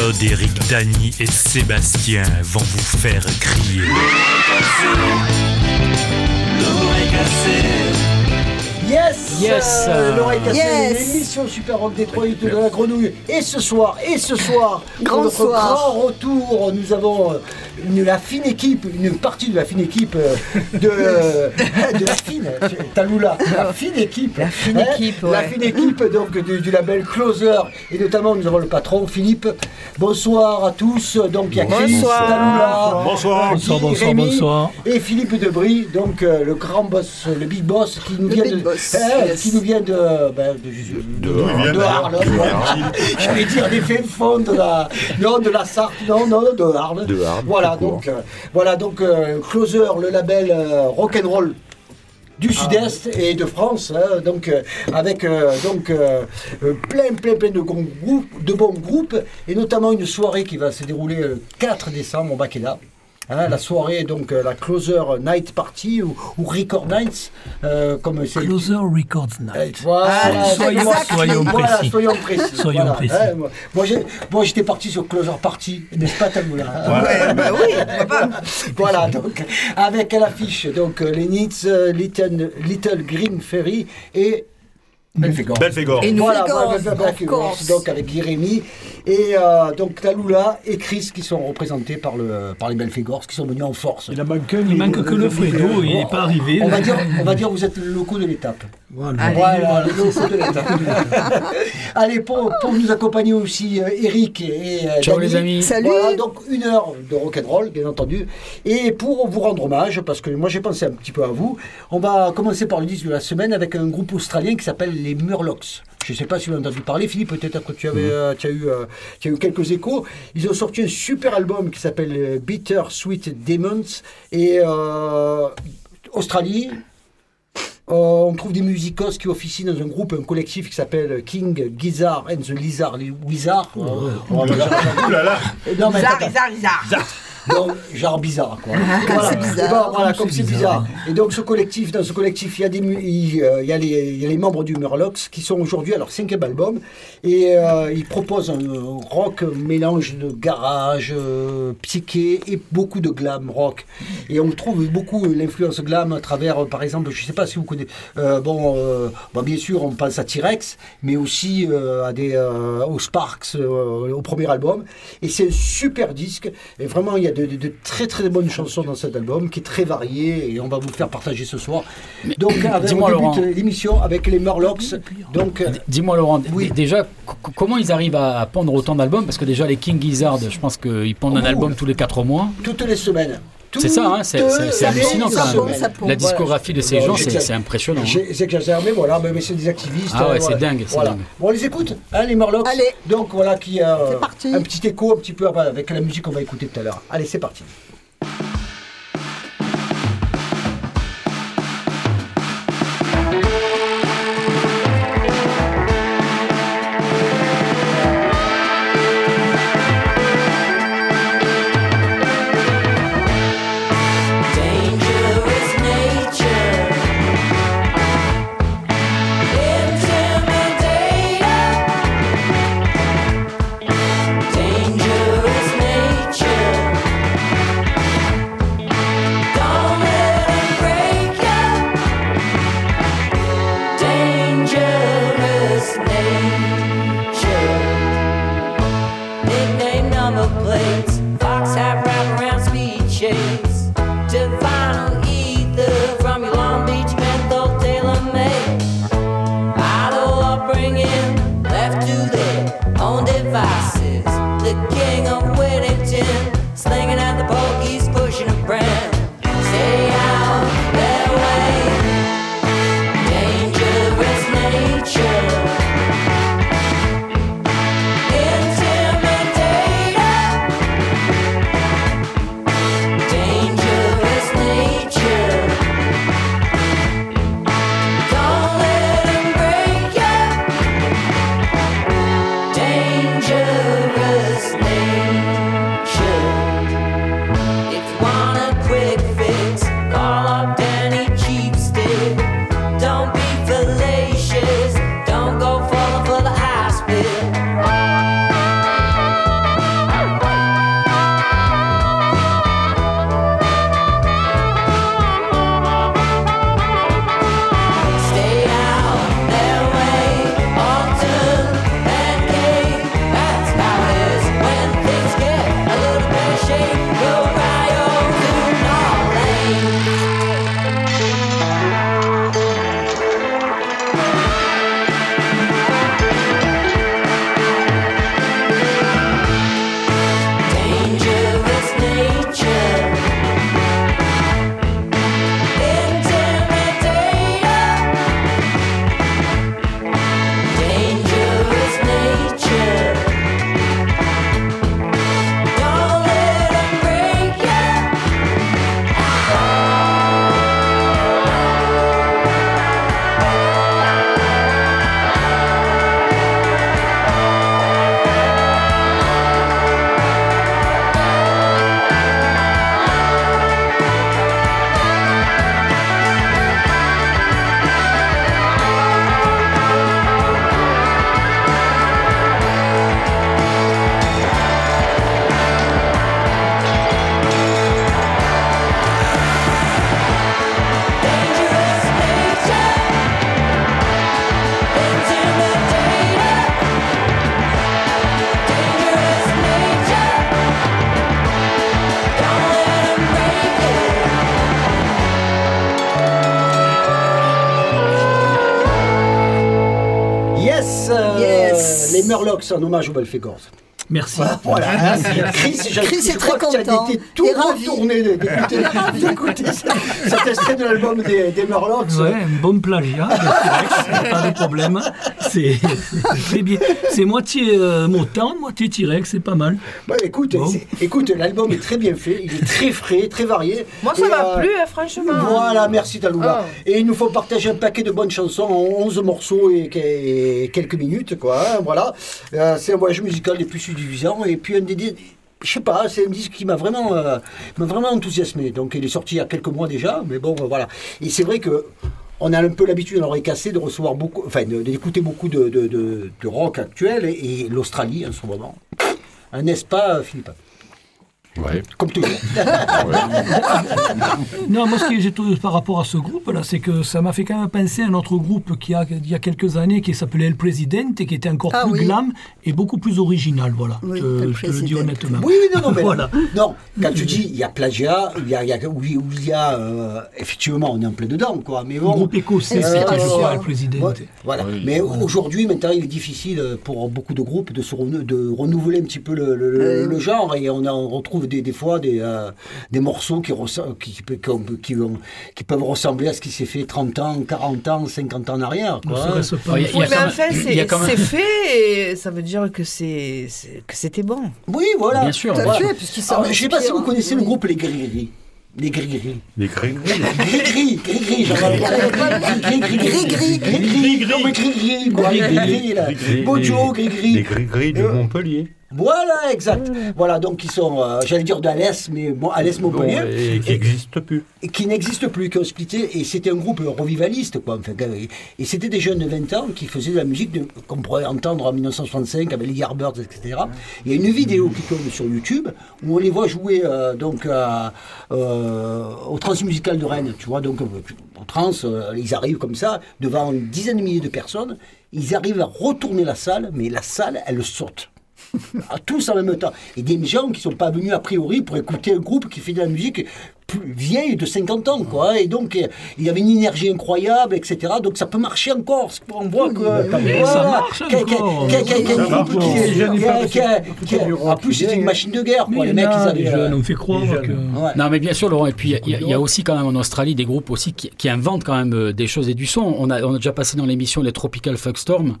Claude, Eric, Dany et Sébastien vont vous faire crier. L'oreille cassée, Yes Yes. euh, L'oreille cassée, Yes. l'émission Super Rock Détroit de la grenouille. Et ce soir, et ce soir, Grand notre soir. grand retour, nous avons euh, une, la fine équipe, une partie de la fine équipe euh, de, euh, de la fine, Taloula, la fine équipe. La fine Hein, équipe, La fine équipe donc du, du label Closer. Et notamment, nous avons le patron Philippe. Bonsoir à tous. Donc, il y a Chris, Bonsoir. Taloula, Bonsoir. Guy, Bonsoir, bonsoir, Rémi bonsoir. Et Philippe Debris, donc euh, le grand boss, le big boss qui nous Le vient de, boss, eh, qui nous vient de, ben, de, De- de, de- Arles. de- voilà. J'allais dire des faits fonds de la, non, de la Sarthe, non, non, de Arles. De Arles, Voilà, donc, euh, voilà, donc euh, Closer, le label euh, rock'n'roll du Sud-Est et de France, hein, donc euh, avec euh, donc euh, plein plein plein de, gros groupes, de bons groupes et notamment une soirée qui va se dérouler le 4 décembre au Bakeda. Hein, la soirée, donc euh, la Closer Night Party ou, ou Record Nights, euh, comme c'est Closer Records Night. voilà, Ah, soyons, soyons voilà, précis. soyons précis. Soyons voilà, précis. hein, moi, j'étais parti sur Closer Party, n'est-ce pas Tamoula Ouais, bah oui. Voilà, donc avec à l'affiche donc euh, les Needs, euh, Little, Little Green Ferry et Belphégor. Belphégor. Et nous, Voilà, Belphégor, donc avec Jérémy et euh, donc Taloula et Chris qui sont représentés par, le, par les Belphégors qui sont venus en force. Il manque, il manque que le Fredo, il n'est pas arrivé. On va dire, on va dire vous êtes le locaux de l'étape. Voilà. Allez. Voilà, le locaux de l'étape. Allez, pour, pour nous accompagner aussi, euh, Eric et euh, Ciao, les amis. Salut. Voilà, donc une heure de rock'n'roll, bien entendu. Et pour vous rendre hommage, parce que moi j'ai pensé un petit peu à vous, on va commencer par le disque de la semaine avec un groupe australien qui s'appelle les Murlocs. Je ne sais pas si vous avez entendu parler, Philippe, peut-être que tu, avais, euh, tu, as eu, euh, tu as eu quelques échos. Ils ont sorti un super album qui s'appelle euh, Bitter Sweet Demons. Et euh, Australie, euh, on trouve des musicos qui officient dans un groupe, un collectif qui s'appelle King Gizzard and the Lizard Wizard. Oh, Ouh là là. non, mais Bizarre, attends, bizarre, genre bizarre, quoi. comme c'est bizarre. Et ben, voilà, comme c'est bizarre. bizarre. Et donc, ce collectif, dans ce collectif, il y a, des, il, euh, il y a, les, il y a les membres du Murlocs qui sont aujourd'hui à leur cinquième album. Et euh, ils proposent un euh, rock mélange de garage, euh, psyché et beaucoup de glam rock. Et on trouve beaucoup l'influence glam à travers, par exemple, je sais pas si vous connaissez, euh, bon, bon, bien sûr, on pense à T-Rex, mais aussi à des, aux Sparks, au premier album. Et c'est un super disque. Et vraiment, il y a de, de- de très très bonnes chansons dans cet album qui est très varié et on va vous le faire partager ce soir. Donc, avec, dis-moi, on Laurent. débute l'émission avec les Murlocs. Donc, euh, Dis-moi Laurent, d- Oui. déjà, comment ils arrivent à pondre autant d'albums? Parce que déjà les King Gizzard, je pense qu'ils pondent un Oh. album tous les 4 mois. toutes les semaines. C'est ça, hein, c'est- c'est- c'est hallucinant quand même. La Voilà. discographie de ces Bon, gens, c'est c'est impressionnant. hein. J'ai- J'exagère, mais voilà, mais, mais c'est des activistes. Ah ouais, euh, c'est voilà. dingue, c'est Voilà. dingue. Bon, on les écoute, hein, les Murlocs. Allez. Donc voilà, qui a C'est parti. un petit écho, un petit peu ah, avec la musique qu'on va écouter tout à l'heure. Allez, c'est parti. Murlocs en hommage aux Belfegors. Merci. Voilà. Chris, je, Chris je est crois très que tu as content été tout retourné d'écouter d'écouter ce- cet extrait de l'album des, des Murlocs. Ouais, un bon plagiat de T-Rex, pas de problème. C'est très bien. C'est moitié euh, Motown, moitié T-Rex, c'est pas mal. Bah, écoute, Bon. c'est- écoute, l'album est très bien fait, il est très frais, très varié. Moi, ça m'a euh, plu, hein, franchement. Voilà, merci Talouba. Oh. Et il nous faut partager un paquet de bonnes chansons en 11 morceaux et, et quelques minutes, quoi. hein, voilà. Euh, c'est un voyage musical des plus Et puis, un des. je sais pas, c'est un disque qui m'a vraiment, euh, m'a vraiment enthousiasmé. Donc, il est sorti il y a quelques mois déjà, mais bon, euh, voilà. Et c'est vrai que. On a un peu l'habitude dans l'oreille cassée de recevoir beaucoup, enfin, d'écouter beaucoup de, rock actuel et, l'Australie en ce moment. Un n'est-ce pas, Philippe Ouais. Comme toujours. Non, moi, ce que j'ai trouvé par rapport à ce groupe-là, c'est que ça m'a fait quand même penser à un autre groupe qui a, il y a quelques années qui s'appelait El Presidente et qui était encore Ah plus oui. glam et beaucoup plus original, voilà. Oui, Je- El je te le dis honnêtement. Oui, oui, non, non, mais Voilà. non, quand tu dis il y a plagiat, il y a, il y a, oui, où il y a euh, effectivement, on est en plein dedans, quoi. Mais Un bon, groupe écossais, Euh, c'était, je crois, euh, El Presidente. Voilà. Oui, mais voilà. aujourd'hui, maintenant, il est difficile pour beaucoup de groupes de, se renou- de renouveler un petit peu le, le- le- Euh, le genre et on, a- on retrouve des, des fois des, euh, des morceaux qui, ressa- qui, qui, qui, ont- qui peuvent ressembler à ce qui s'est fait 30 ans, 40 ans, 50 ans en arrière. Ne Quoi. Oui, mais enfin, même- c'est il y a quand même- c'est fait et ça veut dire que c'est c'est- que c'était bon. Oui, voilà. Bien sûr, Voilà. fait, Alors, s'en je sais pas si vous connaissez le groupe Les Gris-Gris. Les Gris-Gris. Les gris Gris-gris, gris-gris, j'en ai Gris-gris, Gris-gris. gris-gris, gris-gris, gris-gris. Bojo, Les gris-gris. gris-gris de Euh, Montpellier. Voilà, exact. Voilà, donc ils sont, euh, j'allais dire d'Alès, mais bon, Alès Montpellier, et qui n'existe plus. et qui n'existe plus, qui ont splitté, et c'était un groupe revivaliste, quoi. Enfin, et c'était des jeunes de 20 ans qui faisaient de la musique de- qu'on pourrait entendre en 1965 avec les Yardbirds, etc. Il y a une vidéo qui tourne sur YouTube où on les voit jouer euh, donc euh, au Transmusical de Rennes, tu vois, donc au Trans, ils arrivent comme ça devant une dizaine de milliers de personnes, ils arrivent à retourner la salle, mais la salle, elle saute. Tous en même temps. Et des gens qui sont pas venus a priori pour écouter un groupe qui fait de la musique plus vieille de 50 ans, quoi. Et donc, il y avait une énergie incroyable, etc. Donc, ça peut marcher encore. On voit que. ça marche En plus, c'était une machine de guerre, quoi. il Les mecs, ils avaient. jeunes, on fait croire jeunes. que... ouais. Non, mais bien sûr, Laurent. Et puis, il y a- aussi quand même en Australie des groupes aussi qui, qui inventent quand même euh, des choses et du son. On a, on a déjà passé dans l'émission les Tropical Fuckstorm,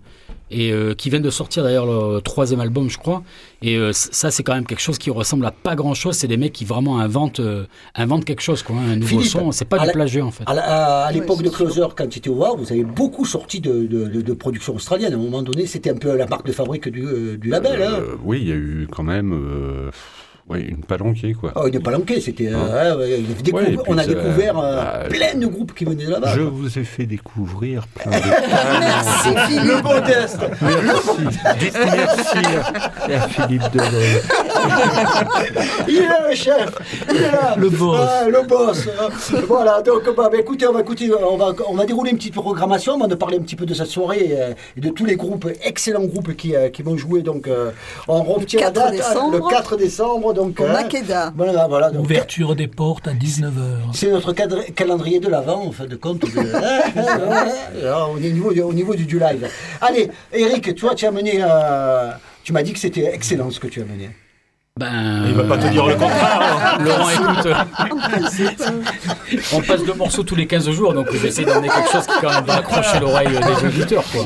et euh, qui viennent de sortir d'ailleurs leur troisième album, je crois. Et euh, ça, c'est quand même quelque chose qui ressemble à pas grand-chose. C'est des mecs qui vraiment inventent, euh, inventent quelque chose, quoi. hein, Un nouveau Philippe, son. C'est pas du la- plagiat, en fait. À, la- à- à l'époque Oui, de Closer, quand tu étais au War, vous avez beaucoup sorti de, de, de- de production australienne. À un moment donné, c'était un peu la marque de fabrique du, euh, du label. hein. Euh, oui, il y a eu quand même ouais, une palanquée, quoi. Oh, pas lanqué, c'était. euh, ouais, puis on a découvert euh, bah, plein de groupes qui venaient de là-bas. Je vous ai fait découvrir plein de... Merci Le Philippe. modeste Dites merci à, Philippe Deleuze. Il est là, le chef Il est là Le boss. Ah, Le boss hein. Voilà, donc bah, bah, écoutez, on va, écouter, on, va, on va dérouler une petite programmation, on va parler un petit peu de cette soirée euh, et de tous les groupes, excellents groupes qui, euh, qui vont jouer. Donc, euh, on retient la 4 date décembre. le 4 décembre. Donc, Au hein. Makeda. Voilà, voilà. Donc, Ouverture des portes à 19h. C'est notre cadre- calendrier de l'avant, en fin de compte. de- Alors, au, niveau, du- au niveau du, du live. Allez, Eric, toi, tu as mené. euh, tu m'as dit que c'était excellent ce que tu as mené. Ben, Il va pas te dire le contraire. Laurent, écoute, on passe deux morceaux tous les 15 jours, donc j'essaie d'amener quelque chose qui quand même va accrocher l'oreille des auditeurs. Quoi.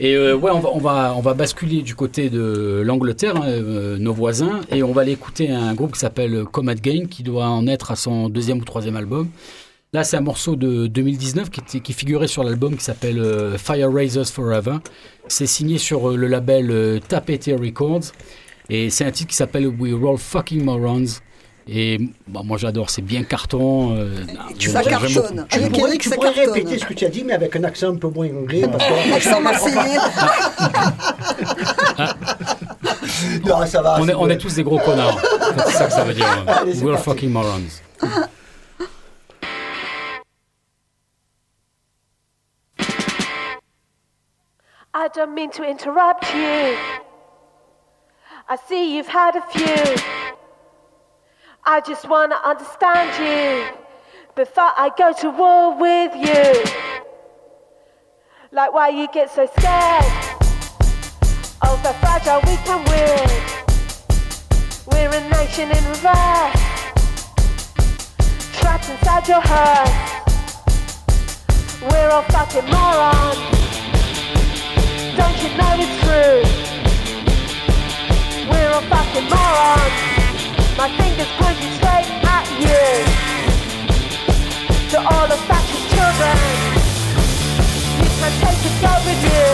Et euh, ouais, on va, on, va, on va basculer du côté de l'Angleterre, hein, euh, nos voisins, et on va aller écouter un groupe qui s'appelle Comet Gain, qui doit en être à son deuxième ou troisième album. Là, c'est un morceau de 2019 qui, était- qui figurait sur l'album qui s'appelle euh, Fire Raisers Forever. C'est signé sur euh, le label euh, Tapete Records. Et c'est un titre qui s'appelle We Roll Fucking Morons. Et bah, moi j'adore, c'est bien carton. euh, Ça j'aime- j'aime beaucoup. cartonne. Tu Avec pourrais, tu ça pourrais cartonne. répéter ce que tu as dit, mais avec un accent un peu moins anglais. Parce que... L'accent marseillais. non, ça va. On est, on est tous des gros connards. C'est ça que ça veut dire. Allez, We're parti. fucking morons. I don't mean to interrupt you. I see you've had a few. I just want to understand you before I go to war with you. Like why you get so scared of the fragile, weak and win. We're a nation in reverse, trapped inside your hearse. We're all fucking morons. Don't you know it's true? you're a fucking moron. My fingers pointed straight at you. To all the fascist children, you can take it go with you.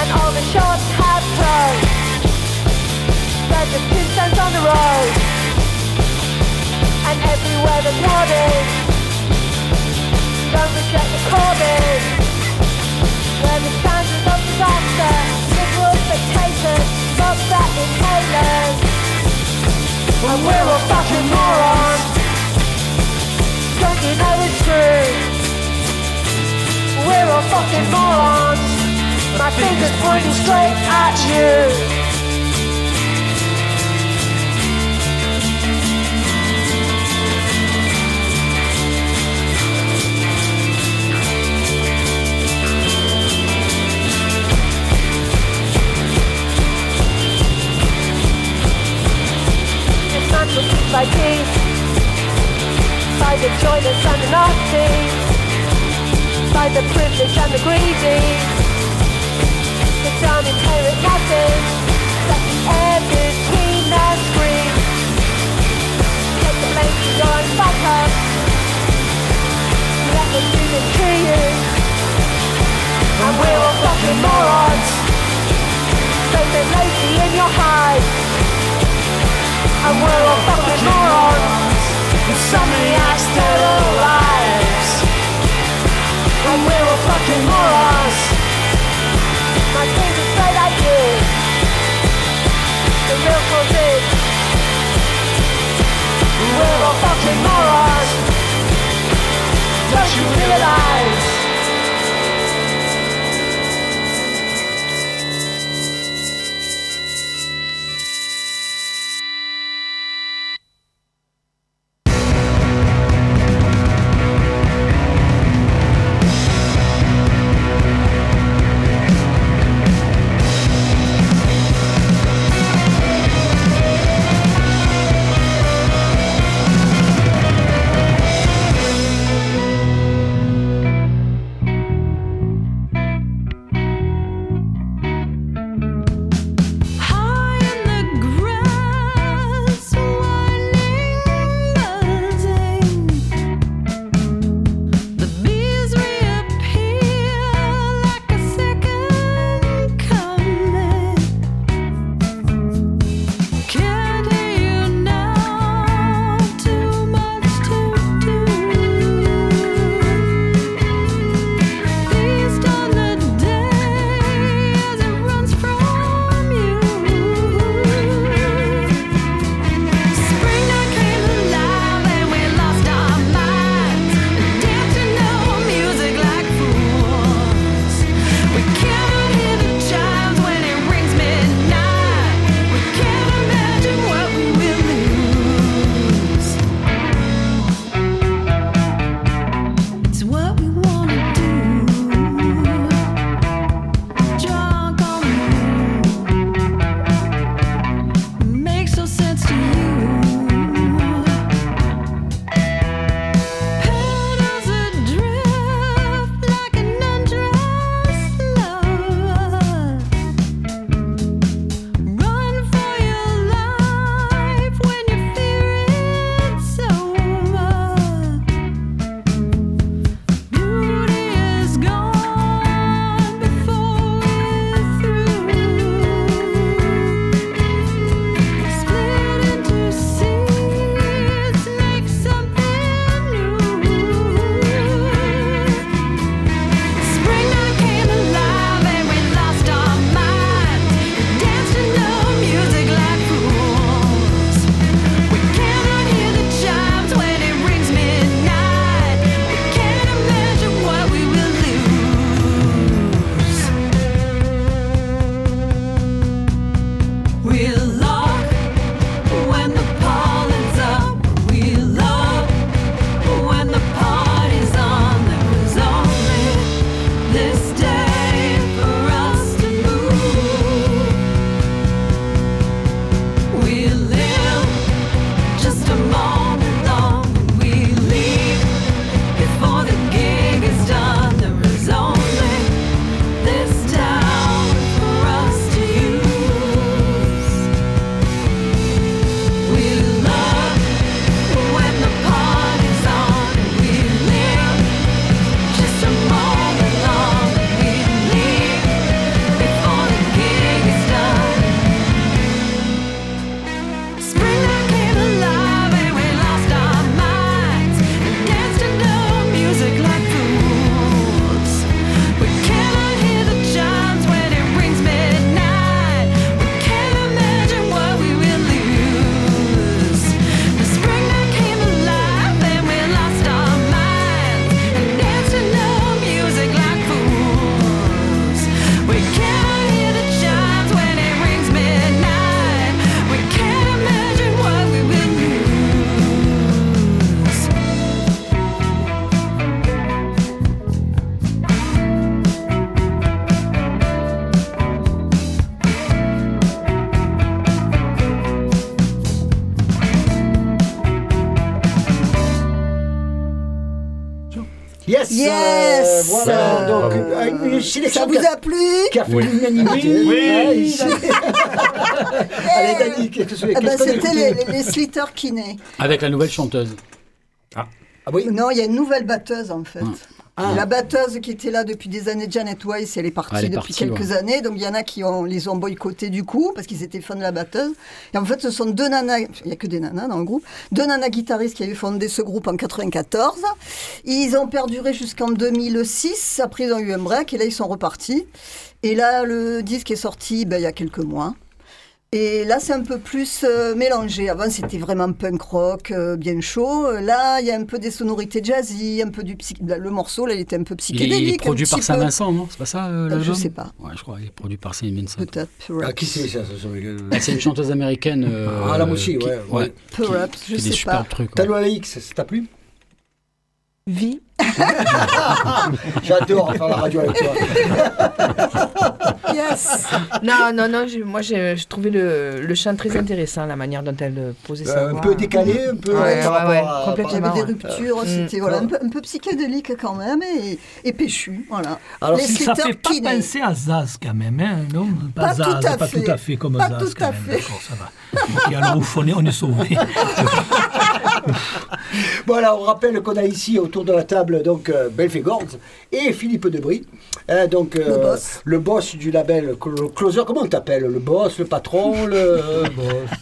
And all the shops have closed. There's just two cents on the road. And everywhere there's hoarding. Don't reject the Corbyn. Yes. Voilà, Euh, donc euh, une Ça sélection vous qui a, a plu qui a fait Oui. l'unanimité. Oui. Ah. Allez, Dani, qu'est-ce que Eh ben, C'était les, les Slater Kinney. Avec la nouvelle chanteuse. Ah oui Non, il y a une nouvelle batteuse en fait. Ah. La batteuse qui était là depuis des années, Janet Weiss, elle est partie Ah, elle est depuis partie, quelques ouais. années. Donc il y en a qui ont, les ont boycottés du coup parce qu'ils étaient fans de la batteuse. Et en fait, ce sont deux nanas, il n'y a que des nanas dans le groupe, deux nanas guitaristes qui avaient fondé ce groupe en 94. Ils ont perduré jusqu'en 2006. Après, ils ont eu un break et là, ils sont repartis. Et là, le disque est sorti ben, il y a quelques mois. Et là, c'est un peu plus euh, mélangé. Avant, c'était vraiment punk rock, euh, bien chaud. Là, il y a un peu des sonorités jazzy, un peu du psy... Le morceau, là, il était un peu psychédélique. il est produit par petit peu. Saint-Vincent, non? C'est pas ça euh, Je sais pas, Ouais, je crois. Il est produit par Saint-Vincent. peut-être. Ah, qui c'est ça Bah, c'est une chanteuse américaine. euh, Ah, là aussi, qui- ouais, ouais. Perhaps, qui je sais superbes pas. trucs. ouais. X, ça t'a plu? Vie. J'adore faire la radio avec toi. Yes Non, non, non, j'ai- moi j'ai j'ai trouvé le, le chant très intéressant, la manière dont elle euh, posait sa Euh, un voix. peu décalé, un peu Ouais, par ouais, rapport ouais, à- Il y complètement. avait des ouais. ruptures, Mm. c'était voilà, un, peu, un peu psychédélique quand même et, et péchu. Voilà. Alors, Les si Ça fait pas penser à Zaz quand même, hein, non? Pas Zaz, tout à pas fait. tout à fait comme Pas Zaz tout quand à même. fait. D'accord, ça va. Ok, alors ouf, on est, on est sauvés. Voilà, on rappelle qu'on a ici autour de la table donc euh, Belphégor et Philippe Debris. Hein, donc, euh, Le boss. le boss du label Clo- Closer, comment on t'appelle Le boss, le patron, le. Hein,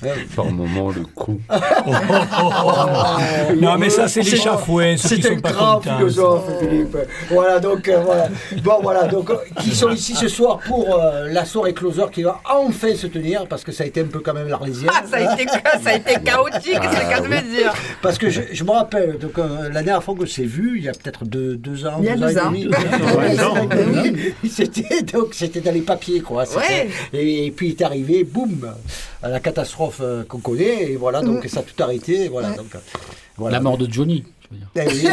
Par moment, le con. non, mais ça, c'est les chafouins, ceux qui C'est un sont pas grand contents. philosophe, Philippe. Voilà, donc, euh, voilà. Bon, voilà, donc, euh, qui sont ici ce soir pour euh, la soirée Closer qui va enfin se tenir, parce que ça a été un peu quand même l'arlésienne. Ah, ça a été, ça a été chaotique, c'est le cas de me dire. Parce que je, je me rappelle, donc, euh, la dernière fois que je t'ai vu, il y a peut-être deux, deux ans, Il y a deux ans. et demi. C'était donc c'était dans les papiers quoi. Ouais. Et, et puis il est arrivé, boum, la catastrophe euh, qu'on connaît et voilà donc ça a tout arrêté. Voilà Ouais. donc euh, voilà. La mort de Johnny. Eh oui.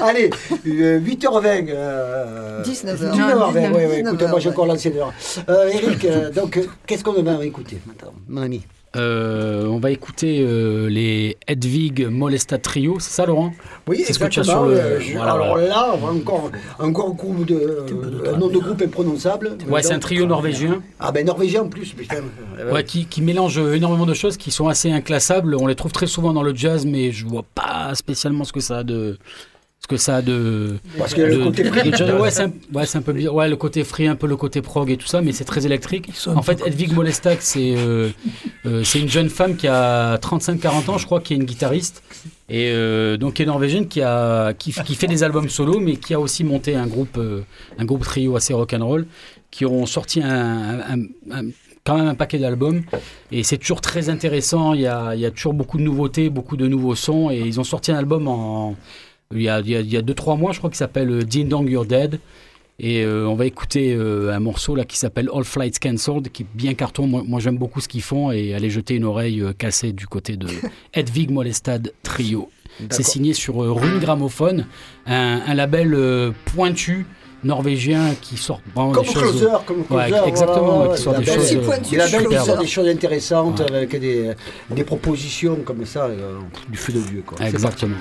Allez, euh, 8h20. Euh, 19h. 19h20, oui, oui, 19h, écoutez, moi j'ai encore l'ancienne heure. Euh, Eric, euh, donc, qu'est-ce qu'on va écouter maintenant, mon ami? Euh, on va écouter euh, les Hedwig Molestat Trio, c'est ça Laurent? Oui, C'est ce que tu as sur le- euh, je- voilà, alors voilà. là, on va encore un groupe de. euh, un nom de groupe imprononçable. Ouais, c'est un trio norvégien Ah ben norvégien en plus, putain. Ouais, qui, qui mélange énormément de choses qui sont assez inclassables. On les trouve très souvent dans le jazz, mais je vois pas spécialement ce que ça a de. Ce que ça a de. Parce que le de- côté de free. Ouais, c'est un, ouais, c'est un peu bizarre. Ouais, le côté free, un peu le côté prog et tout ça, mais c'est très électrique. En fait, peu Hedwig Molestak, c'est euh, euh, c'est une jeune femme qui a 35-40 ans, je crois, qui est une guitariste. Et euh, donc qui est norvégienne, qui, a, qui, qui fait des albums solo, mais qui a aussi monté un groupe, euh, un groupe trio assez rock'n'roll, qui ont sorti un, un- un- un- quand même un paquet d'albums. Et c'est toujours très intéressant, il y a, il y a toujours beaucoup de nouveautés, beaucoup de nouveaux sons. Et ils ont sorti un album en, il y a 2-3 il y a deux, trois mois, je crois, qui s'appelle euh, Ding Dong You're Dead. Et euh, on va écouter euh, un morceau là qui s'appelle All Flights Cancelled, qui est bien carton. Moi, moi, j'aime beaucoup ce qu'ils font et aller jeter une oreille euh, cassée du côté de Hedwig Molestad Trio. C'est signé sur euh, Rune Gramophone, un, un label euh, pointu norvégien qui sort vraiment Comme des choses. closer, comme Ouais, closer. exactement, voilà, qui sort des choses. Euh, pointu, Il sort des choses intéressantes Ouais. avec des, des propositions comme ça, euh, du feu de Dieu. Quoi. Exactement.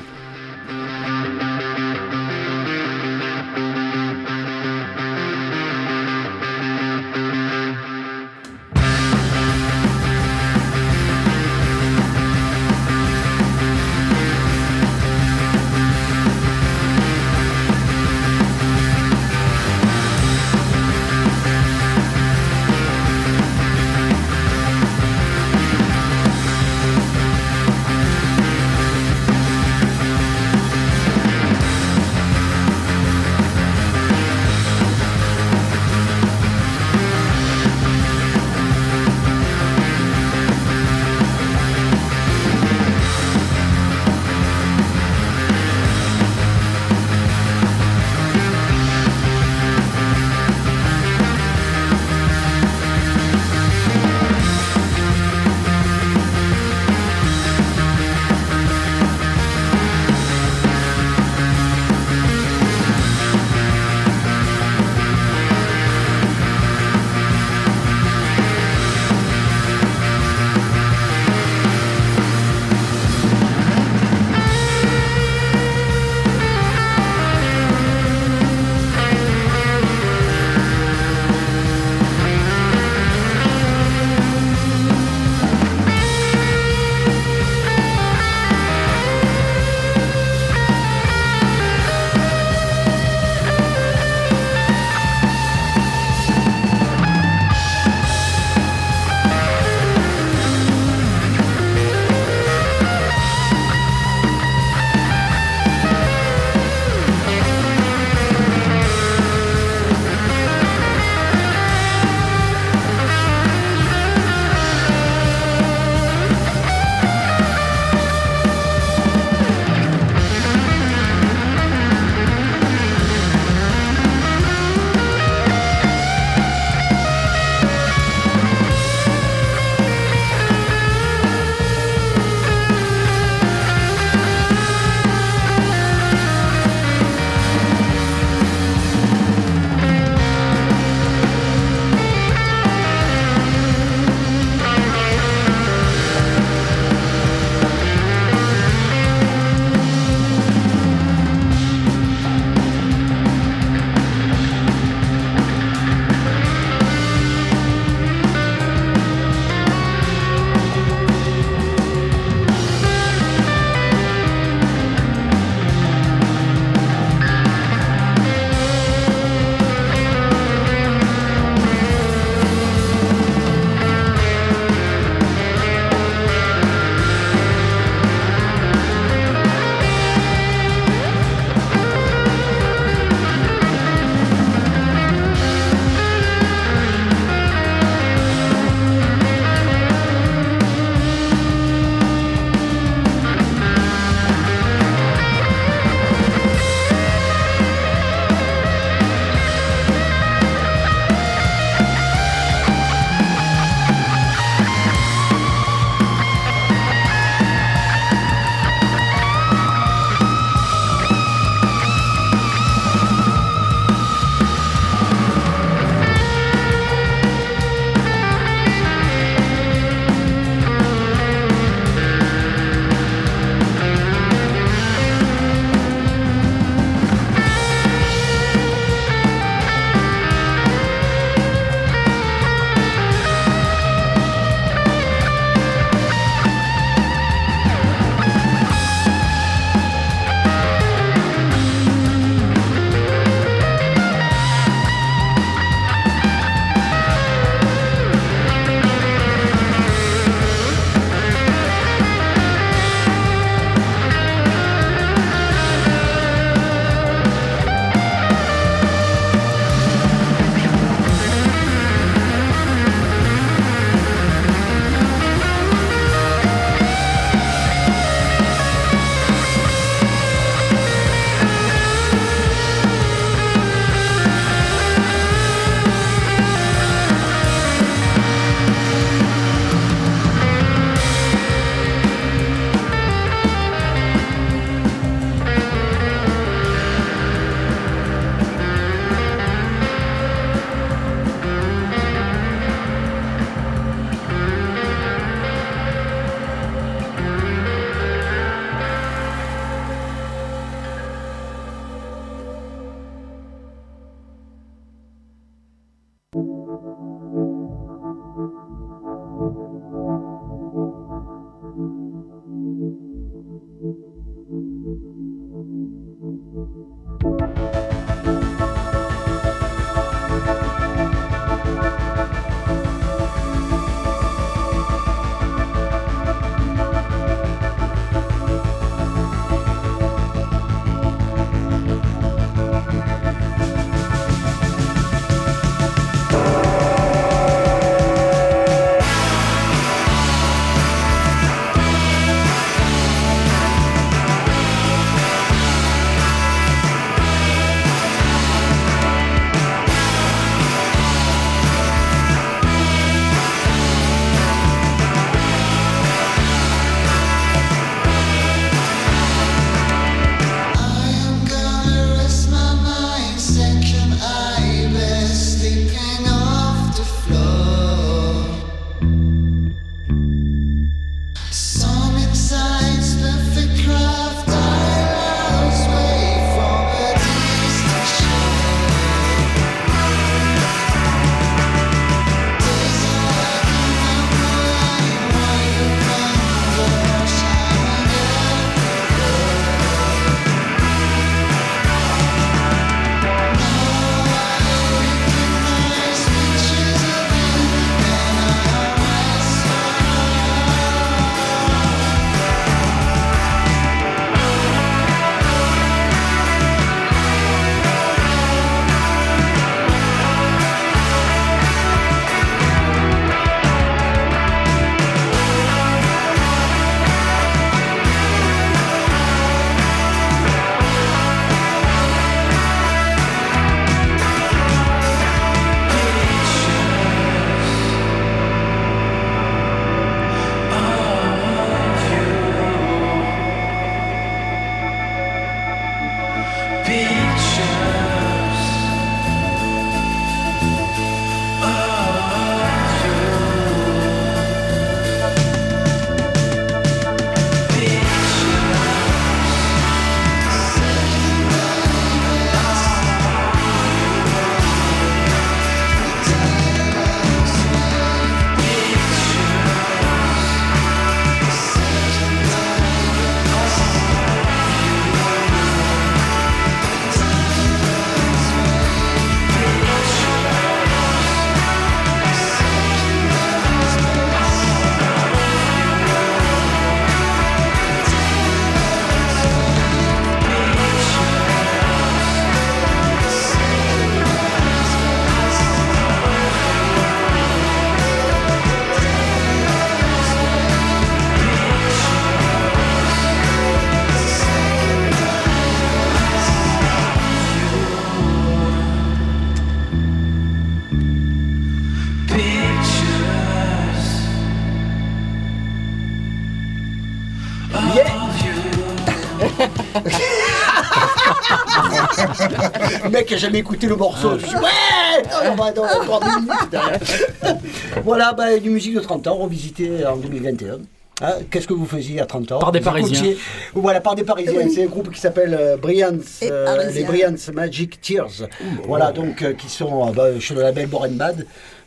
A jamais écouté le morceau. Je dis, ouais On va dans encore 10 minutes derrière. Voilà, bah, une musique de 30 ans, revisitée en 2021. Hein, Qu'est-ce que vous faisiez à 30 ans Par des Vous Parisiens. écoutiez- Voilà, par des Parisiens. C'est un groupe qui s'appelle euh, Bryans, Et euh, les Magic Tears. Voilà, donc euh, qui sont euh, bah, chez le label Boren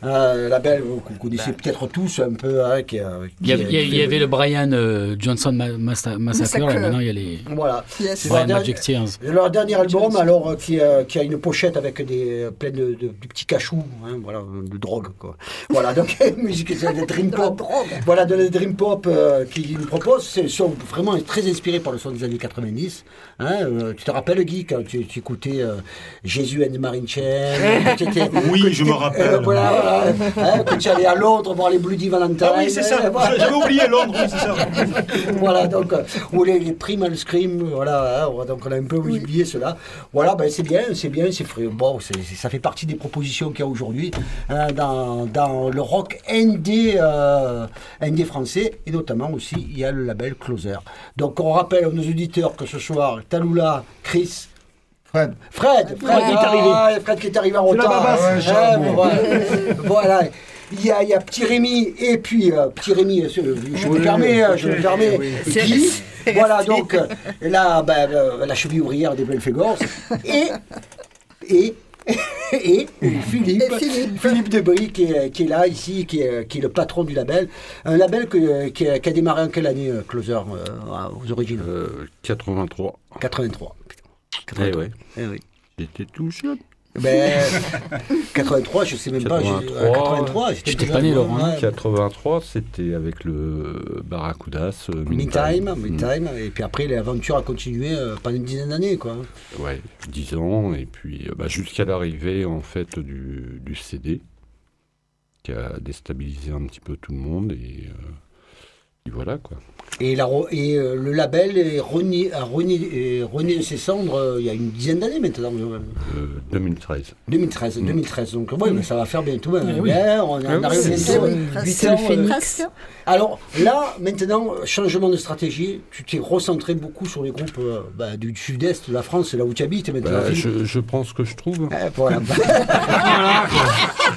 Un label euh, que vous connaissez peut-être tous un peu. hein, qui, euh, Il y, avait, qui- il y a- il y qui- avait le Brian euh, Johnson Ma- Massa- Massacre, et maintenant il y a les Voilà. Yes. Brian leur Magic dernier- Tears. Leur dernier album, alors, euh, qui, euh, qui a une pochette avec des euh, plein de, de- de petits cachous, hein, voilà, de drogue, quoi. Voilà, donc musique, de dream De la pop. Voilà, de la dream pop euh, qu'ils nous proposent, c'est vraiment très inspirés par le son des années 90. Hein, euh, tu te rappelles, Guy, quand tu, tu écoutais euh, Jésus and the Marine Chain Oui, je me rappelle. euh, voilà, hein, que tu allais à Londres voir les Bloody Valentine. Ah oui, c'est ça. voilà. J'avais oublié Londres, oui, c'est ça. voilà, donc, euh, ou les, les Primal Scream, voilà, hein, donc on a un peu oublié cela. Voilà, ben, c'est bien, c'est bien, c'est. Bon, ça fait partie des propositions qu'il y a aujourd'hui hein, dans, dans le rock indé, euh, indé français, et notamment aussi, il y a le label Closer. Donc, on rappelle à nos auditeurs que ce soir, Taloula, Chris, Fred. Fred, Fred, Fred qui est ah, arrivé. Fred qui est arrivé en C'est la retard. babasse. Ouais, Ouais, Charles. voilà. Voilà. Il y, a, il y a Petit Rémi et puis euh, Petit Rémi, je, je me Oui, permets, euh, je ok, me permets, oui. C'est- Guy, c'est voilà donc euh, là, euh, la cheville ouvrière des Belfégors et et et Philippe, Et Philippe. Debris qui est, qui est là ici, qui est, qui est le patron du label, un label que- qui, a, qui a démarré en quelle année, euh, Closer, euh, aux origines? Euh, 83. 83. Putain. Eh 83. ouais, Eh oui. j'étais tout jeune. Ben, 83, je sais même pas. j'ai- 83, euh, 83, j'étais pas né, Laurent, hein. ouais. 83, c'était avec le Barracudas. euh, Meantime, Mm. Et puis après l'aventure a continué euh, pendant une dizaine d'années, quoi. Ouais, 10 ans, et puis euh, bah, jusqu'à l'arrivée en fait du, du CD, qui a déstabilisé un petit peu tout le monde, et, euh, et voilà quoi. Et, la, et euh, le label est rené, a rené, est rené de ses cendres euh, il y a une dizaine d'années maintenant, euh, Euh, 2013. 2013, 2013. Donc oui, mais ça va faire bientôt. hein. Eh oui. Bien, on, on Ah oui, arrive c'est- c'est- C'est. Presque. Alors là, maintenant, changement de stratégie, tu t'es recentré beaucoup sur les groupes euh, bah, du sud-est de la France, c'est là où tu habites maintenant. Bah, je, je pense que je trouve. Eh, voilà.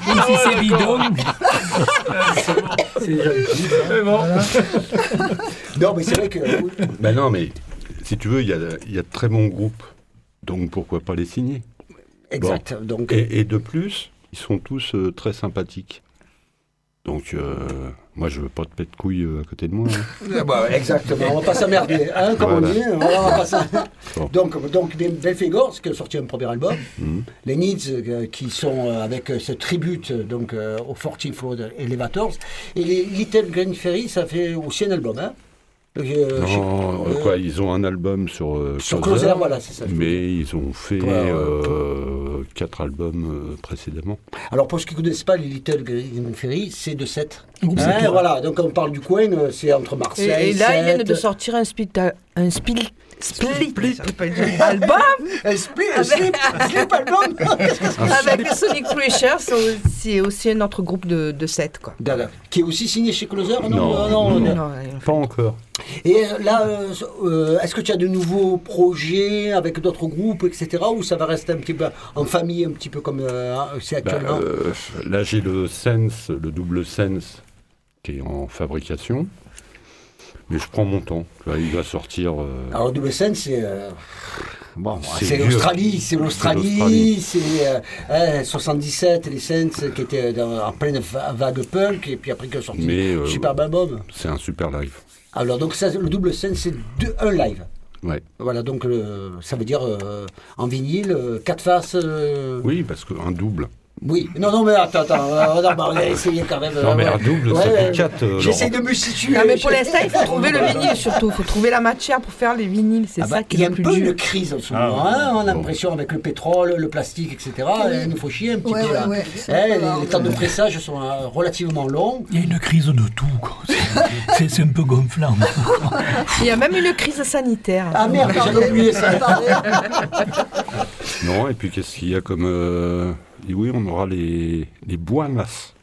Même si c'est bidon. c'est déjà non, mais c'est vrai que Bah non, mais si tu veux, il y a, y a de très bons groupes, donc pourquoi pas les signer? Exact. Donc et, et de plus, ils sont tous euh, très sympathiques. Donc, euh, moi, je veux pas de pète de couilles euh, à côté de moi. hein. Ah bah, exactement, on va pas s'emmerder, hein, comme Voilà. on dit. On va pas Bon. Donc, donc Bel- Belphégor, qui a sorti un premier album, Mhm. les Needs, euh, qui sont euh, avec euh, ce tribute euh, donc, euh, aux 40 Flood Elevators, et les Little Green Ferry, ça fait aussi un album. Hein Euh, non, euh, quoi, ils ont un album sur, euh, Sur Closer, Closer, voilà, c'est ça. Mais ils ont fait Ouais, ouais. euh, quatre albums euh, précédemment. Alors, pour ceux qui ne connaissent pas les Little Green Ferry, c'est de 7. Groupe sept, ouais. voilà, donc on parle du coin, c'est entre Et, Marseille, et là, ils viennent de sortir un un split, split, album un split, album avec Sonic Pressure. C'est aussi- autre groupe de, de 7 quoi. D'accord. Qui est aussi signé chez Closer Non, non, non, non. Non, Pas encore. Et euh, là, euh, euh, est-ce que tu as de nouveaux projets avec d'autres groupes, etc. Ou ça va rester un petit peu en famille, un petit peu comme euh, c'est Bah, actuellement? euh, là, j'ai le Sense, le double Sense, qui est en fabrication. Mais je prends mon temps. Il va sortir. euh, Alors, Double Scène, c'est. euh, Bon, C'est l'Australie, c'est l'Australie. c'est euh, hein, 77, les Saints qui étaient dans- en pleine va- vague punk, et puis après qui ont sorti Mais, euh, superbe album. c'est un super live. Alors, donc, ça, le double scène, c'est un live. Ouais. Voilà, donc euh, ça veut dire euh, en vinyle, euh, quatre faces. euh, Oui, parce qu'un double. Oui, non, non, mais attends, attends, euh, non, bah, on va essayer quand même. Non, euh, mais ouais. un double, ça Ouais, fait ouais. quatre. euh, J'essaie de me situer. Mais pour l'instant, il faut trouver le vinyle surtout. Il faut trouver la matière pour faire les vinyles. C'est Ah bah, ça qui il y a un peu dur. une crise en ce Ah, moment. hein, on a bon. l'impression avec le pétrole, le plastique, etc. Il nous faut chier un petit Ouais, peu. ouais, là. Eh, les, temps de pressage sont euh, relativement longs. Il y a une crise de tout. quoi. C'est- un peu gonflant. Il y a même une crise sanitaire. Ah merde, j'avais oublié ça. Non, et puis qu'est-ce qu'il y a comme. Et oui, on aura les, les Buanas.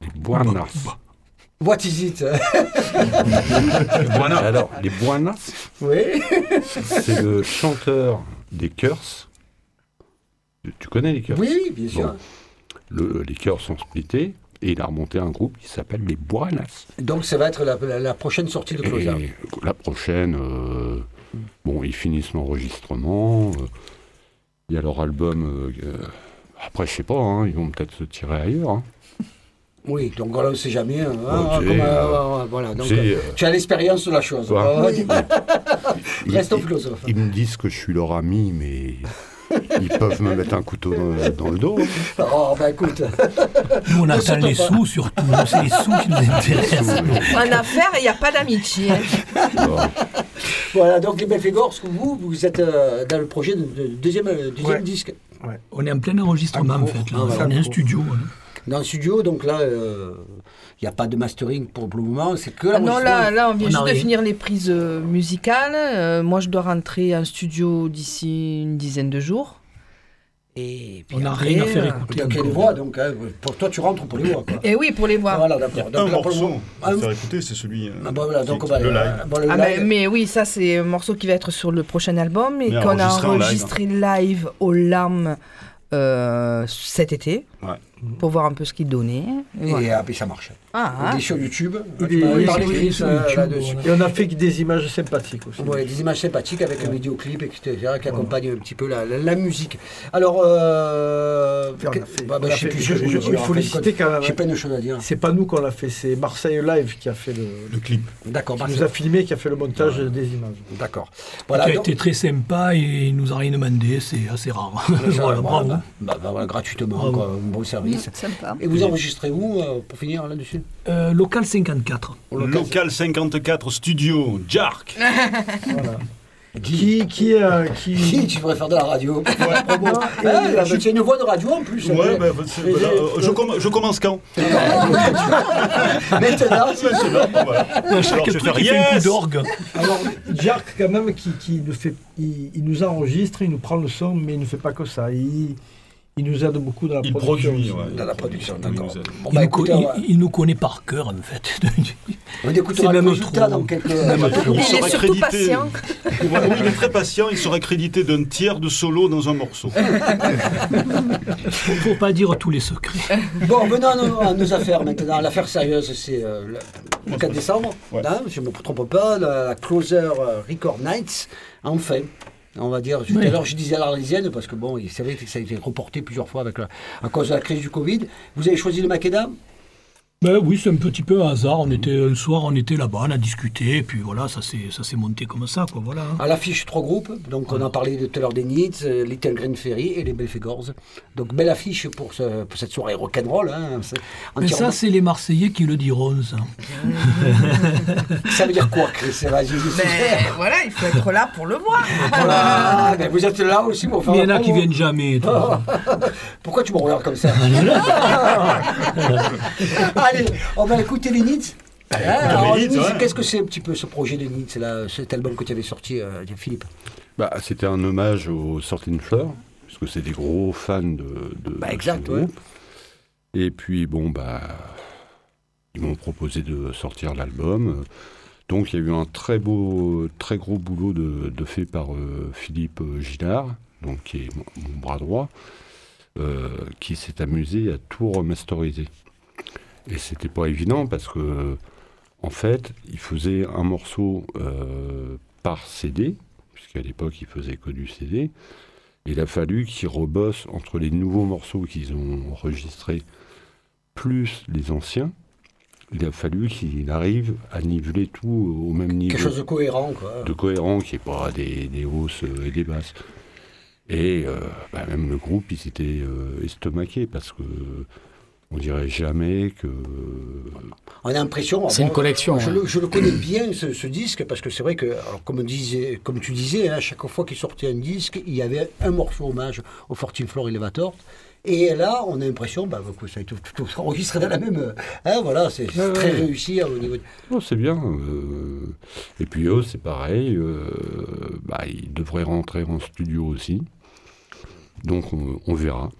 Les Buanas. What is it? Alors, les Buanas, Oui. c'est le chanteur des Curse. Tu- connais les Curse Oui, oui, bien sûr. Bon. Le- les Curse sont splittés et il a remonté un groupe qui s'appelle les Buenas. Donc ça va être la, la- la prochaine sortie de Closer. La prochaine, euh, bon, ils finissent l'enregistrement. euh, Il y a leur album. euh, euh, après, je sais pas, hein, ils vont peut-être se tirer ailleurs. hein. Oui, donc on ne sait jamais. hein, comme, euh, euh, voilà, donc, euh, tu as l'expérience de la chose. Ouais, Oui. Ils- Restons philosophes. Ils me disent que je suis leur ami, mais ils peuvent me mettre un couteau dans, dans le dos. Oh, ben écoute, Nous, on attend les pas. sous surtout. C'est les sous qui nous intéressent. En affaires, il n'y a pas d'amitié. Bon. voilà, donc les Belfégors, vous, vous êtes euh, dans le projet de, de- deuxième, euh, deuxième Ouais. disque. On est en plein enregistrement, En fait. Là. Ah. On est en studio. hein. Dans le studio, donc là, euh, il n'y a pas de mastering pour le moment, c'est que Ah non, là, là, on vient On juste de finir les prises euh, musicales. Euh, moi, je dois rentrer en studio d'ici une dizaine de jours. Et puis On n'a rien à faire euh, écouter. Donc il y voix, donc hein, pour toi tu rentres pour les voix. Quoi. Et oui, pour les voir. Voilà, d'accord. un morceau moment- à Ah, faire écouter, c'est celui. euh, ah, bah, voilà, donc va le live. bon, le Ah, live. mais, mais oui, ça c'est un morceau qui va être sur le prochain album et qu'on a enregistré en live. live au LAM euh, cet été Ouais. Pour voir un peu ce qu'il donnait. Et Et voilà. après ça marche. Ah, Il est sur YouTube. Sur euh, voilà. Et on a fait des images sympathiques aussi. Ouais, des images sympathiques avec un vidéoclip, etc., qui accompagne un petit peu la, la- la musique. Alors, euh, bah, bah, je sais fait- plus je- je il faut les citer quand même. J'ai plein de choses à dire. C'est pas nous qu'on l'a fait, c'est Marseille Live qui a fait le, Le clip. D'accord, qui nous a filmé, qui a fait le montage des images. d'accord. Qui Voilà, a donc- été très sympa et il nous a rien demandé. C'est assez rare. voilà, bravo. Bah, voilà, gratuitement, Bravo. quoi, Sympa. Et vous enregistrez où, euh, pour finir, là-dessus Euh, local 54. Local 54 Studio, Jark. Voilà. Qui, qui, euh, qui... Qui tu faire de la radio promo Non, Ah, je- Tu as une voix de radio en plus. Ouais, mais- ben, c'est- voilà, euh, je, comm- je commence quand? Maintenant, c'est- Maintenant, voilà. Alors, Chaque truc, coup yes d'orgue. Alors, Jark, quand même, qui, qui nous fait, il, il nous enregistre, il nous prend le son, mais il ne fait pas que ça. Il, il nous aide beaucoup dans la Il production. produit, aussi. ouais. Dans la production, d'accord. Il nous. Bon, Il, bah il- il connaît par cœur, en fait. on écoutera c'est le même résultat trop. dans quelques... Il Il est surtout crédité- patient. Oui, il est très patient, il sera crédité d'un tiers de solo dans un morceau. Faut pas dire tous les secrets. Bon, venons à nos, à nos affaires maintenant. L'affaire sérieuse, c'est euh, le, le 4 décembre. Ouais. hein, je ne me trompe pas, la, la Closer euh, Record Nights. Enfin, on va dire, tout Oui. à l'heure je disais à l'Arlésienne, parce que bon, c'est vrai que ça a été reporté plusieurs fois avec la- à cause de la crise du Covid. Vous avez choisi le Makeda Ben oui, c'est un petit peu un hasard. On était un soir, on était là-bas, on a discuté, et puis voilà, ça s'est ça s'est monté comme ça, quoi. Voilà. À l'affiche, trois groupes. Donc, on a parlé de tout à l'heure des Needs, euh, Little Green Ferry et les Belfegors. Donc, belle affiche pour, ce- pour cette soirée rock'n'roll. Hein, C'est Mais ça, c'est les Marseillais qui le diront, ça. ça veut dire quoi, Chris? Vas-y, Mais voilà, il faut être là pour le voir. Voilà, ben vous êtes là aussi pour faire Mais il y en a qui viennent jamais. Pourquoi tu me regardes comme ça? Allez, on va écouter les. Hein, Needs, Needs, ouais. Qu'est-ce que c'est un petit peu ce projet de Needs, là, cet album que tu avais sorti, euh, Philippe? Bah, C'était un hommage aux Sorting Fleur, puisque c'est des gros fans de, de Bah, de exact, ce ouais. groupe. Et puis, bon, bah, ils m'ont proposé de sortir l'album. Donc, il y a eu un très beau, très gros boulot de, de fait par euh, Philippe euh, Gillard, donc, qui est mon, mon bras droit, euh, qui s'est amusé à tout remasteriser. Et c'était pas évident parce que, en fait, il faisait un morceau euh, par CD, puisqu'à l'époque, il faisait que du CD. Il a fallu qu'ils rebossent entre les nouveaux morceaux qu'ils ont enregistrés plus les anciens. Il a fallu qu'il arrive à niveler tout au même niveau Quelque chose de cohérent, quoi. de cohérent, qui n'est pas des, des hausses euh, et des basses. Et euh, bah, même le groupe, il s'était euh, estomaqué parce que on dirait jamais que. On a l'impression. C'est une collection, Je, hein. le, je le connais bien, ce, ce disque, parce que c'est vrai que, alors, comme, disait, comme tu disais, hein, chaque fois qu'il sortait un disque, il y avait un morceau hommage au 14 Floor Elevator. Et là, on a l'impression bah, que ça a été tout, tout enregistré dans la même. euh, Hein, voilà, c'est c'est Ouais, très ouais. réussi hein, au niveau. de- Oh, c'est bien. euh, Et puis eux, c'est pareil. euh, bah, ils devraient rentrer en studio aussi. Donc on, on verra.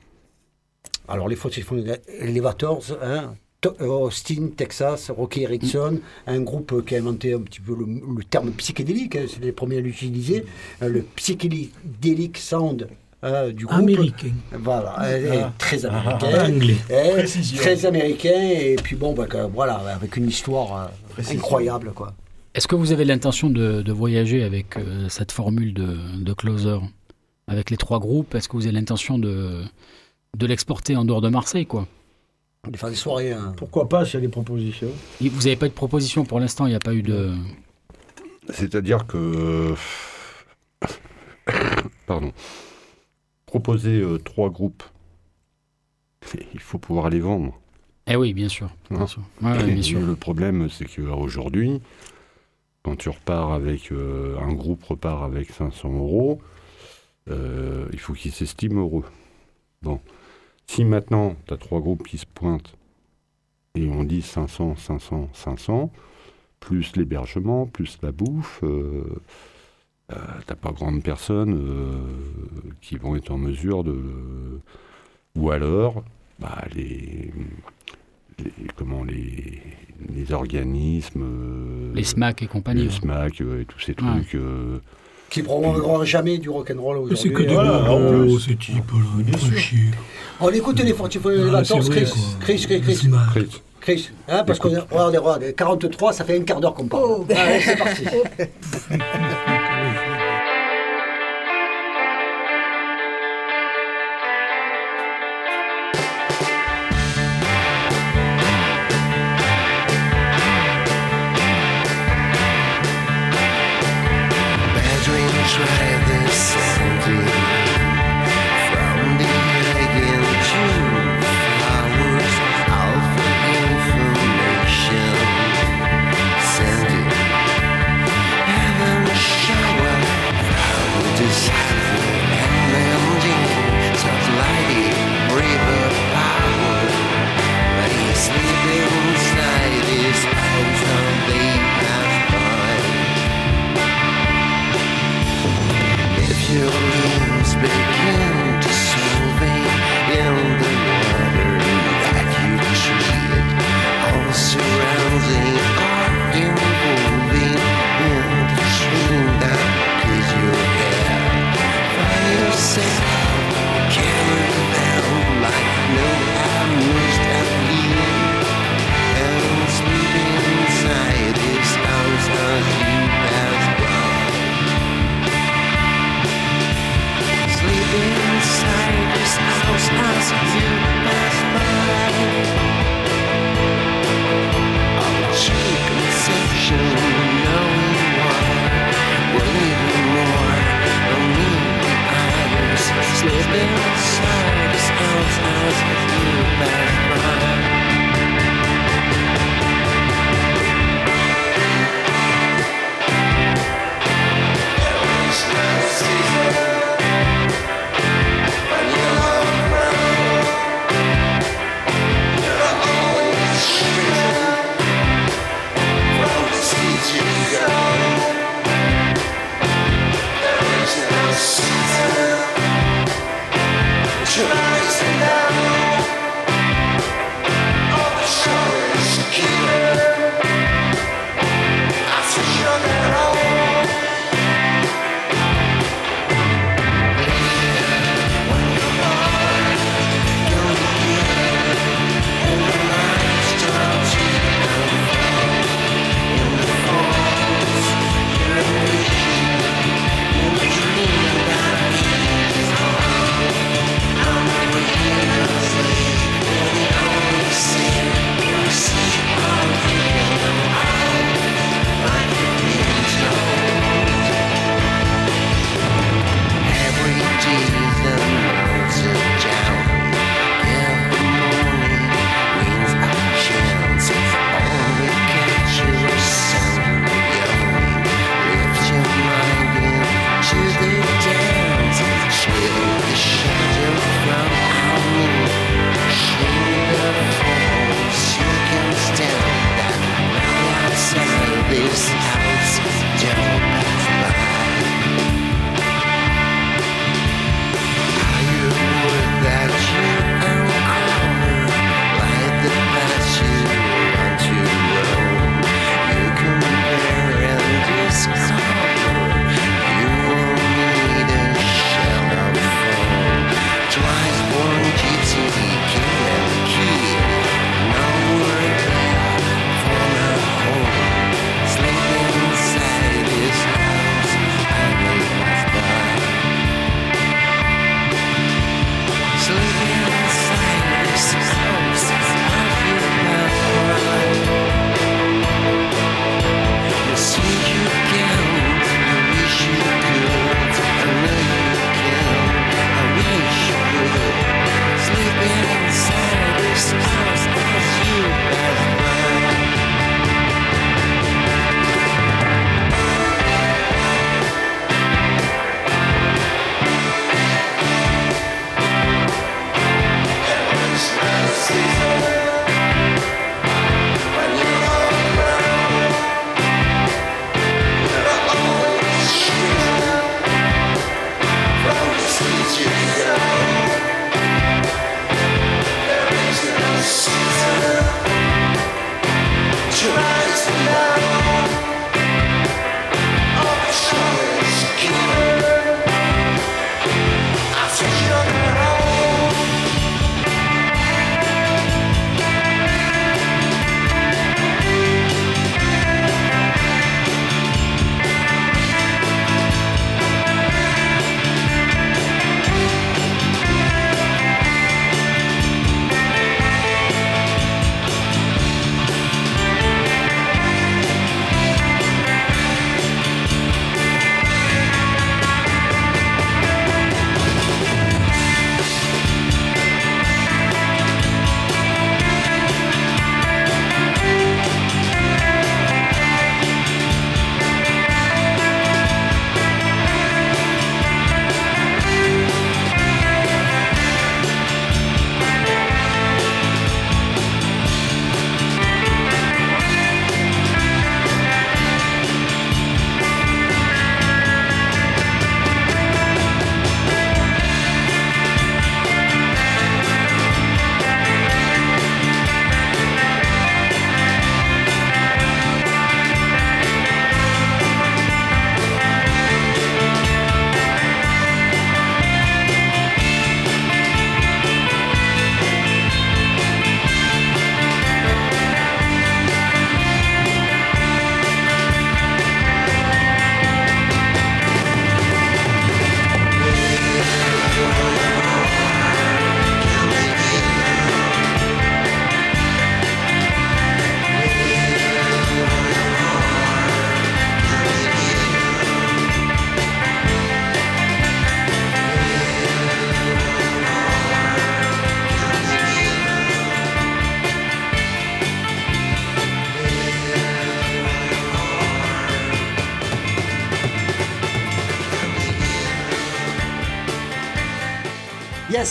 Alors, les 14 Floor Elevators, hein, To- euh, Austin, Texas, Rocky Erickson, un groupe qui a inventé un petit peu le, le terme psychédélique, hein, c'est les premiers à l'utiliser, euh, le psychédélique sound euh, du groupe. Américain. Voilà, Ah. très Ah. américain. Anglais. Eh, Précision. très américain, et puis bon, bah, que- voilà, avec une histoire euh, Précision. incroyable, quoi. Est-ce que vous avez l'intention de, de voyager avec euh, cette formule de, de closer Avec les trois groupes, est-ce que vous avez l'intention de, de l'exporter en dehors de Marseille quoi De faire des soirées. hein. Pourquoi pas s'il y a des propositions Et Vous n'avez pas eu de proposition pour l'instant, il n'y a pas eu de... C'est-à-dire que. Pardon. Proposer euh, trois groupes, il faut pouvoir les vendre. Eh oui, bien sûr. Bien Hein. sûr. Ouais, ouais, bien Et sûr. Le problème, c'est qu'aujourd'hui, quand tu repars avec. euh, un groupe repart avec 500 euros, euh, il faut qu'ils s'estiment heureux. Bon. Si maintenant, tu as trois groupes qui se pointent et on dit 500, 500, 500, plus l'hébergement, plus la bouffe, euh, euh, t'as pas grande personne euh, qui vont être en mesure de. Ou alors, bah, les, les- comment les, les organismes, Les SMAC et compagnie. les. SMAC et tous ces trucs. Qui promouvront jamais du rock'n'roll aujourd'hui. C'est que des voilà, en bobos, plus. ces types-là. Ils font chier. On écoute les Levators, c'est vrai, Chris. Chris, Chris, Chris. Chris, Chris, hein, parce qu'on est, regardez, regardez, 43, ça fait un quart d'heure qu'on parle. Oh. Allez, c'est parti. Yes.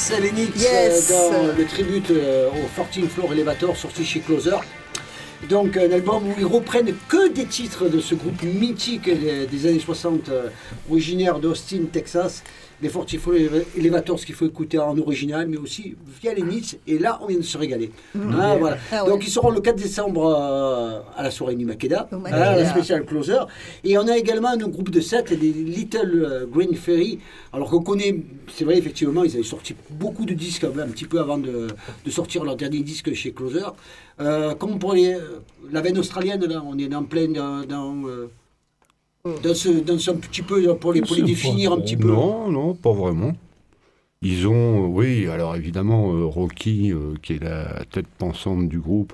Yes, Lenix, Yes. euh, dans le tribute euh, au 14 Floor Elevator sorti chez Closer. Donc un album où ils reprennent que des titres de ce groupe mythique des, des années 60, euh, originaire d'Austin, Texas. Les 14 Floor Elevator, ce qu'il faut écouter en original, mais aussi via Lenix. Et là, on vient de se régaler. Voilà. Ah ouais. Donc ils seront le 4 décembre euh, à la soirée du Makeda, Au hein, la spéciale Closer. Et on a également un groupe de 7, des Little euh, Green Fairy. Alors qu'on connaît, c'est vrai, effectivement, ils avaient sorti beaucoup de disques un petit peu avant de, de sortir leur dernier disque chez Closer. Euh, comme pour les, la veine australienne, là, on est en plein dans, dans, euh, dans ce, dans ce un petit peu, pour les, pour les C'est définir pas- un petit peu. Non, non, pas vraiment. Ils ont, oui, alors évidemment, euh, Rocky, euh, qui est la tête pensante du groupe,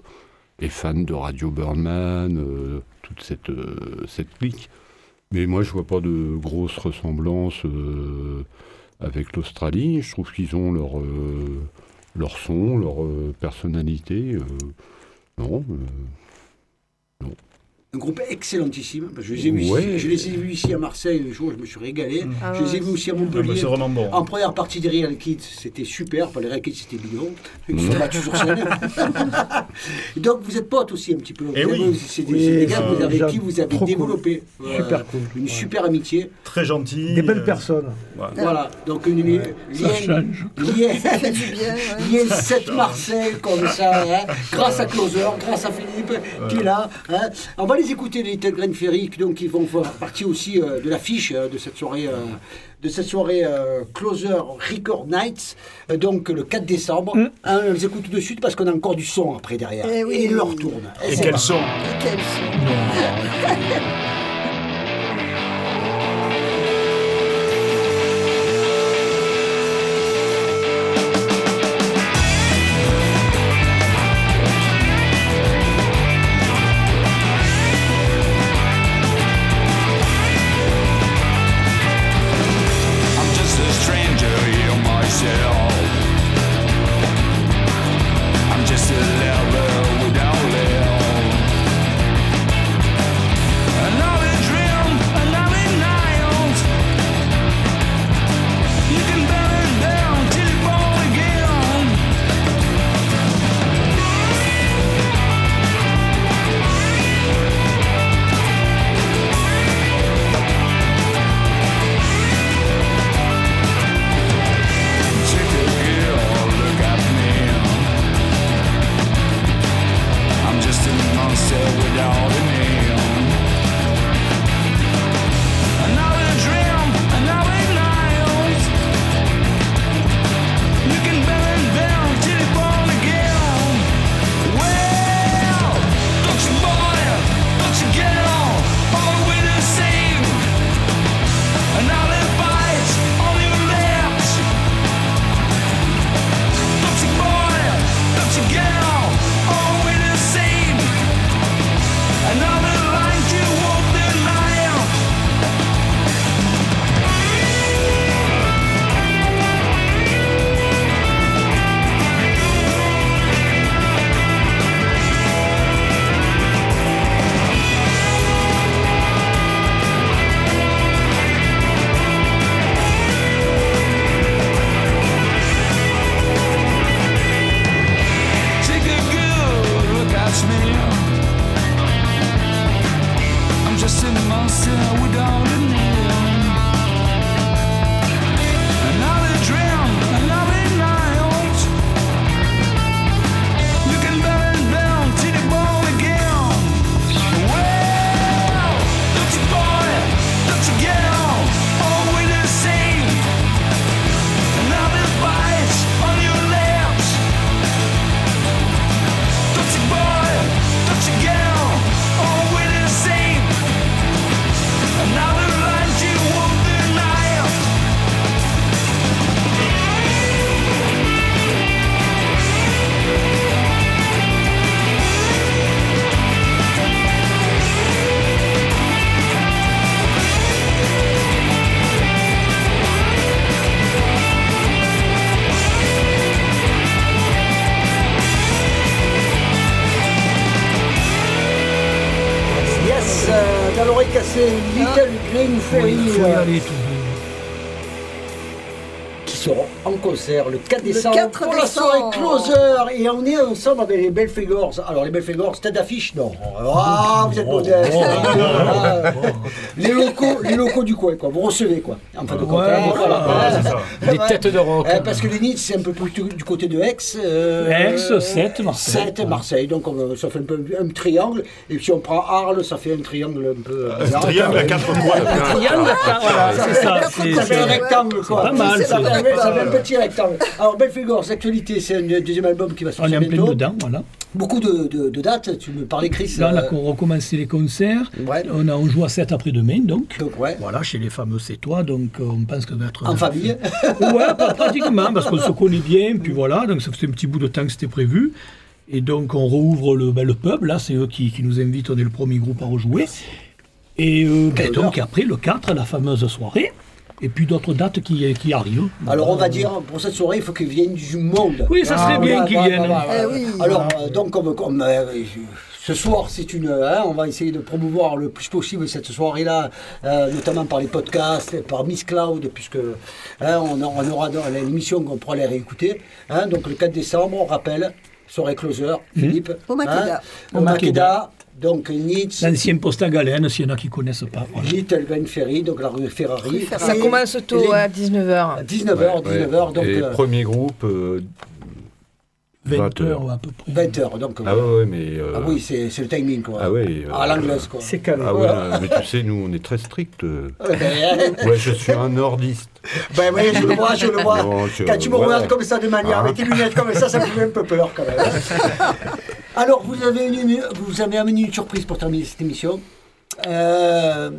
est fan de Radio Birdman, euh, toute cette, cette clique. Mais moi, je vois pas de grosses ressemblances euh, avec l'Australie. Je trouve qu'ils ont leur, euh, leur son, leur euh, personnalité. euh, non. euh, Un groupe excellentissime. Je les, ai vus Ouais. ici, je les ai vus ici à Marseille un jour, je me suis régalé. Ah je les ai vus aussi à Ah, bah, Montpellier. c'est vraiment bon. En première partie des Real Kids, c'était super. Pour les Real Kids, c'était bidon. Ils sont battus sur scène. Donc vous êtes potes aussi un petit peu. Eh Vous oui. avez- C'est des, Oui, des gars vous- avec qui vous avez cool. développé euh, Super cool. une Ouais. super amitié. Très gentil. Des belles euh, personnes. voilà. Voilà. Donc une lien, lien 7 Marseille comme ça, hein, grâce à Closer, grâce à Philippe qui est là. hein. On va les écouter les Little Green Ferry, donc ils vont faire partie aussi euh, de l'affiche euh, de cette soirée. euh, de cette soirée euh, Closer Record Nights, euh, donc le 4 décembre. Hein, on les écoute tout de suite parce qu'on a encore du son après derrière. Eh oui. Et il leur tourne. Et c'est quels sont. I'm cassée, Little Green en concert le 4 Le décembre 4 pour la soirée. Closer. Et on est ensemble avec les Belfegors. Alors, les Belfegors, tête d'affiche Non. Ah, vous êtes modeste. Ah, les, locaux, les locaux du coin, quoi. Vous recevez, quoi. En fin de compte. Ouais, voilà. ça. Des têtes de rock. Euh, parce que les Nids, c'est un peu plus du côté de Aix. euh, Aix, Sète, Marseille. Sète, Marseille. Donc, on- ça fait un peu un triangle. Et si on prend Arles, ça fait un triangle un peu. Un triangle à quatre coins. Triangle, voilà, c'est ça. c'est- Ça fait un rectangle, quoi. pas mal, Ça ça. fait un- ça fait un petit rectangle. Alors, Belfegors, actualité, c'est un deuxième album qui va On sortir est en plein dedans, voilà. Beaucoup de, de- de dates. Tu me parlais, Chris. Là, on a euh, recommencé les concerts. Ouais. On, a, on joue à 7 après-demain, donc. Donc, ouais. Voilà, chez les fameux C'est toi, donc euh, on pense que va être. En famille. Ouais, pas pratiquement, parce qu'on se connaît bien, puis voilà, donc ça faisait un petit bout de temps que c'était prévu. Et donc on rouvre le, ben, le pub, là, c'est eux qui, qui nous invitent, on est le premier groupe à rejouer. Et euh, ben, donc après, le 4, la fameuse soirée, et puis d'autres dates qui, qui arrivent. Alors on va dire, pour cette soirée, il faut qu'il vienne du monde. Oui, ça serait bien qu'ils viennent. Eh oui. Alors, euh, donc, comme, comme, euh, ce soir, c'est une. hein, on va essayer de promouvoir le plus possible cette soirée-là, euh, notamment par les podcasts, par Miss Cloud, puisque hein, on, on aura l'émission qu'on pourra les réécouter. hein. donc, le 4 décembre, on rappelle, soirée closer, Philippe. Au Makeda. hein, au Makeda. Donc, Nitz, L'ancien poste à Galène, s'il y en a qui connaissent pas. voilà. Little Ben Ferry, donc la rue Ferrari. Ça commence tôt les- à 19h. 19h, 19h, donc Et euh, premier groupe, euh, 20 20 heures heures. à peu près. 20h. Donc, Ah ouais, ouais, mais. euh, ah oui, c'est c'est le timing, quoi. Ah ouais. euh, À l'anglaise, quoi. C'est calé. Ah ouais, euh, mais tu sais, nous, on est très stricts. euh. Ouais, ben, Ouais, je suis un nordiste. Ben oui, je le vois, je le vois. Non, je- Quand tu me voilà. regardes comme ça de manière, Ah. avec tes lunettes comme ça, ça me fait un peu peur quand même. Alors, vous avez, une, vous avez amené une surprise pour terminer cette émission. Euh,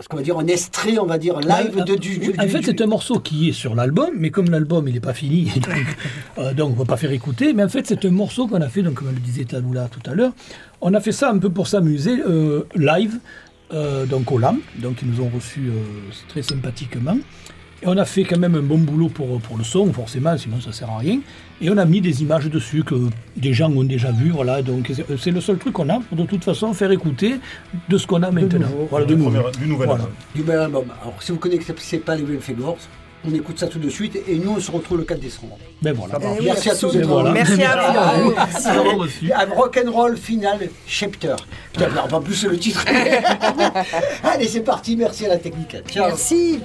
ce qu'on va dire un extrait, on va dire live de, du, du- En fait, c'est un morceau qui est sur l'album, mais comme l'album il n'est pas fini, donc, euh, donc on ne va pas faire écouter. Mais en fait, c'est un morceau qu'on a fait, donc comme le disait Tanoula tout à l'heure, on a fait ça un peu pour s'amuser, euh, live, euh, donc au LAM, donc ils nous ont reçus très sympathiquement. Et on a fait quand même un bon boulot pour, pour le son, forcément, sinon ça sert à rien. Et on a mis des images dessus que des gens ont déjà vues, voilà. Donc c'est- c'est le seul truc qu'on a pour de toute façon faire écouter de ce qu'on a maintenant. Voilà, de Du nouveau. premier- du nouvel Voilà. album. du bel album. Alors, si vous connaissez pas les Belfegors, on écoute ça tout de suite et nous, on se retrouve le 4 décembre. Ben voilà. Eh oui, Merci à tous et toutes. Merci à vous. D'avoir reçu. Un rock'n'roll final chapter. Putain, alors, pas plus le titre. Allez, c'est parti. Merci à la technique. Ciao. Merci.